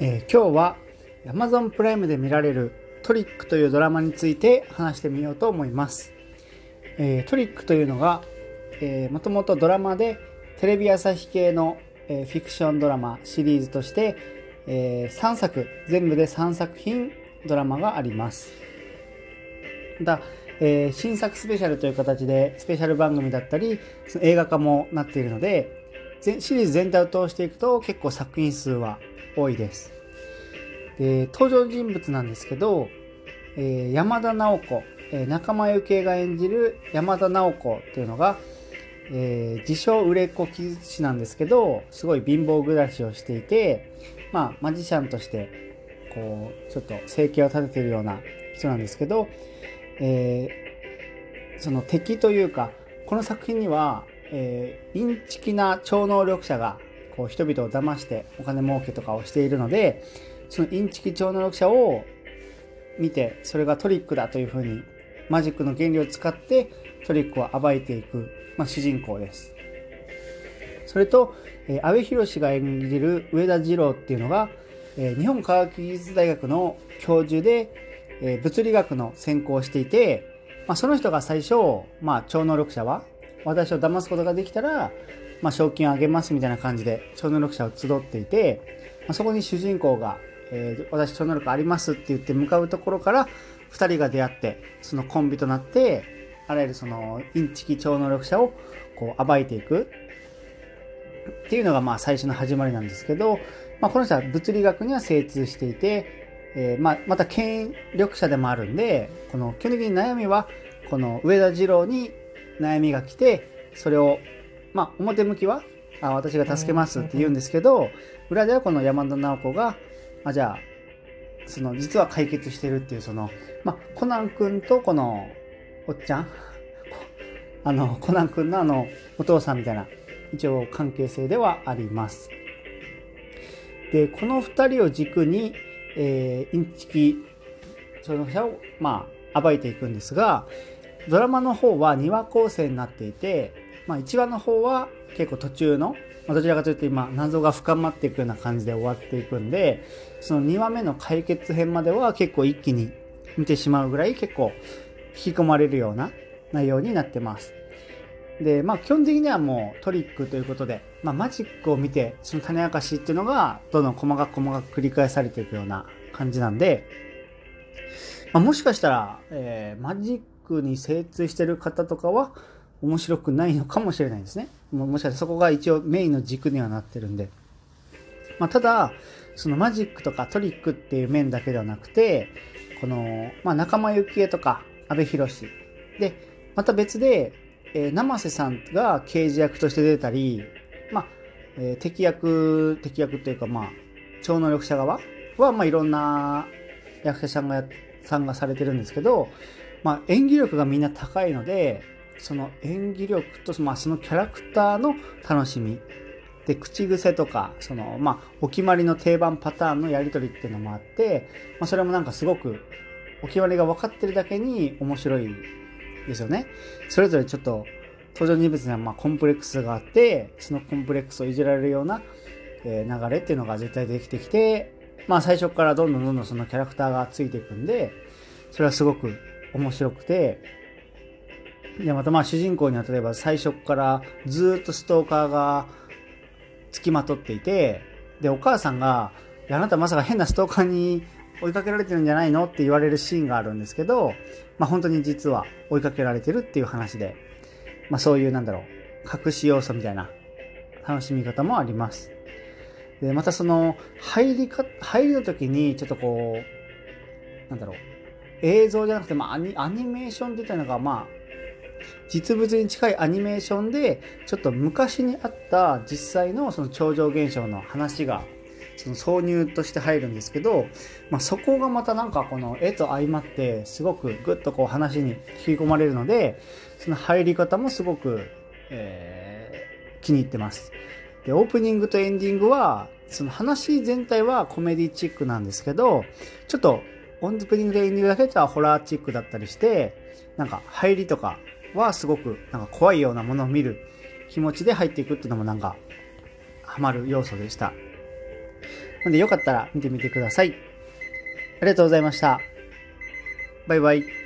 えー、今日は Amazon プライムで見られるトリックというドラマについて話してみようと思います。えー、トリックというのが、え、もともとドラマでテレビ朝日系の、え、フィクションドラマシリーズとして、えー、3作、全部で3作品ドラマがあります。また、え、新作スペシャルという形でスペシャル番組だったり、その映画化もなっているので、シリーズ全体を通していくと結構作品数は多いです。で、登場人物なんですけど、えー、山田直子、えー、仲間由紀恵が演じる山田直子っていうのが、えー、自称売れっ子技術師なんですけど、すごい貧乏暮らしをしていて、まあ、マジシャンとして、こう、ちょっと生計を立ててるような人なんですけど、えー、その敵というか、この作品には、えー、インチキな超能力者がこう人々を騙してお金儲けとかをしているのでそのインチキ超能力者を見てそれがトリックだというふうにマジックの原理を使ってトリックを暴いていく、まあ、主人公です。それと、えー、阿部寛が演じる上田二郎っていうのが、えー、日本科学技術大学の教授で、えー、物理学の専攻をしていて、まあ、その人が最初、まあ、超能力者は私を騙すことができたら、まあ、賞金をあげますみたいな感じで超能力者を集っていて、まあ、そこに主人公が、えー、私超能力ありますって言って向かうところから2人が出会ってそのコンビとなってあらゆるそのインチキ超能力者をこう暴いていく。っていうのがまあ最初の始まりなんですけど、まあ、この人は物理学には精通していて、えー、まあまた権力者でもあるんでこの基本的に悩みはこの上田次郎に悩みが来てそれをまあ表向きはあ私が助けますって言うんですけど裏ではこの山田直子があじゃあその実は解決してるっていうその、まあ、コナン君とこのおっちゃん あのコナン君のあのお父さんみたいな一応関係性ではあります。でこの2人を軸に、えー、インチキその者をまあ暴いていくんですがドラマの方は2話構成になっていて、まあ、1話の方は結構途中の、まあ、どちらかというと今謎が深まっていくような感じで終わっていくんでその2話目の解決編までは結構一気に見てしまうぐらい結構引き込まれるような内容になってます。で、まあ基本的にはもうトリックということで、まあマジックを見てその種明かしっていうのがどんどん細かく細かく繰り返されていくような感じなんで、まあ、もしかしたら、えー、マジックに精通してる方とかは面白くないのかもしれないですね。もしかしたらそこが一応メインの軸にはなってるんで。まあ、ただ、そのマジックとかトリックっていう面だけではなくて、この、まあ、仲間由紀恵とか阿部寛。で、また別で、えー、生瀬さんが刑事役として出たり、まあ、えー、敵役、敵役っていうか、まあ、超能力者側は、まあ、いろんな役者さんが、さんがされてるんですけど、まあ、演技力がみんな高いので、その演技力と、まあ、そのキャラクターの楽しみ。で、口癖とか、その、まあ、お決まりの定番パターンのやりとりっていうのもあって、まあ、それもなんかすごく、お決まりが分かってるだけに面白いですよね。それぞれちょっと、登場人物にはまコンプレックスがあって、そのコンプレックスをいじられるような、え流れっていうのが絶対できてきて、まあ最初からどんどんどんどんそのキャラクターがついていくんで、それはすごく面白くて、で、またまあ主人公には例えば最初からずっとストーカーが付きまとっていて、で、お母さんが、いやあなたまさか変なストーカーに追いかけられてるんじゃないの？って言われるシーンがあるんですけど、まあ本当に実は追いかけられてるっていう話で、まあそういうなんだろう、隠し要素みたいな楽しみ方もあります。で、またその、入りか、入りの時にちょっとこう、なんだろう、映像じゃなくて、まあ、アニアニメーションって言ったのが、まあ、実物に近いアニメーションで、ちょっと昔にあった実際のその超常現象の話が、その挿入として入るんですけど、まあ、そこがまたなんかこの絵と相まって、すごくぐっとこう話に引き込まれるので、その入り方もすごく、えー、気に入ってます。で、オープニングとエンディングは、その話全体はコメディチックなんですけど、ちょっとオンプリングでエンディングだけじゃホラーチックだったりして、なんか入りとかはすごくなんか怖いようなものを見る気持ちで入っていくっていうのもなんかハマる要素でした。なんでよかったら見てみてください。ありがとうございました。バイバイ。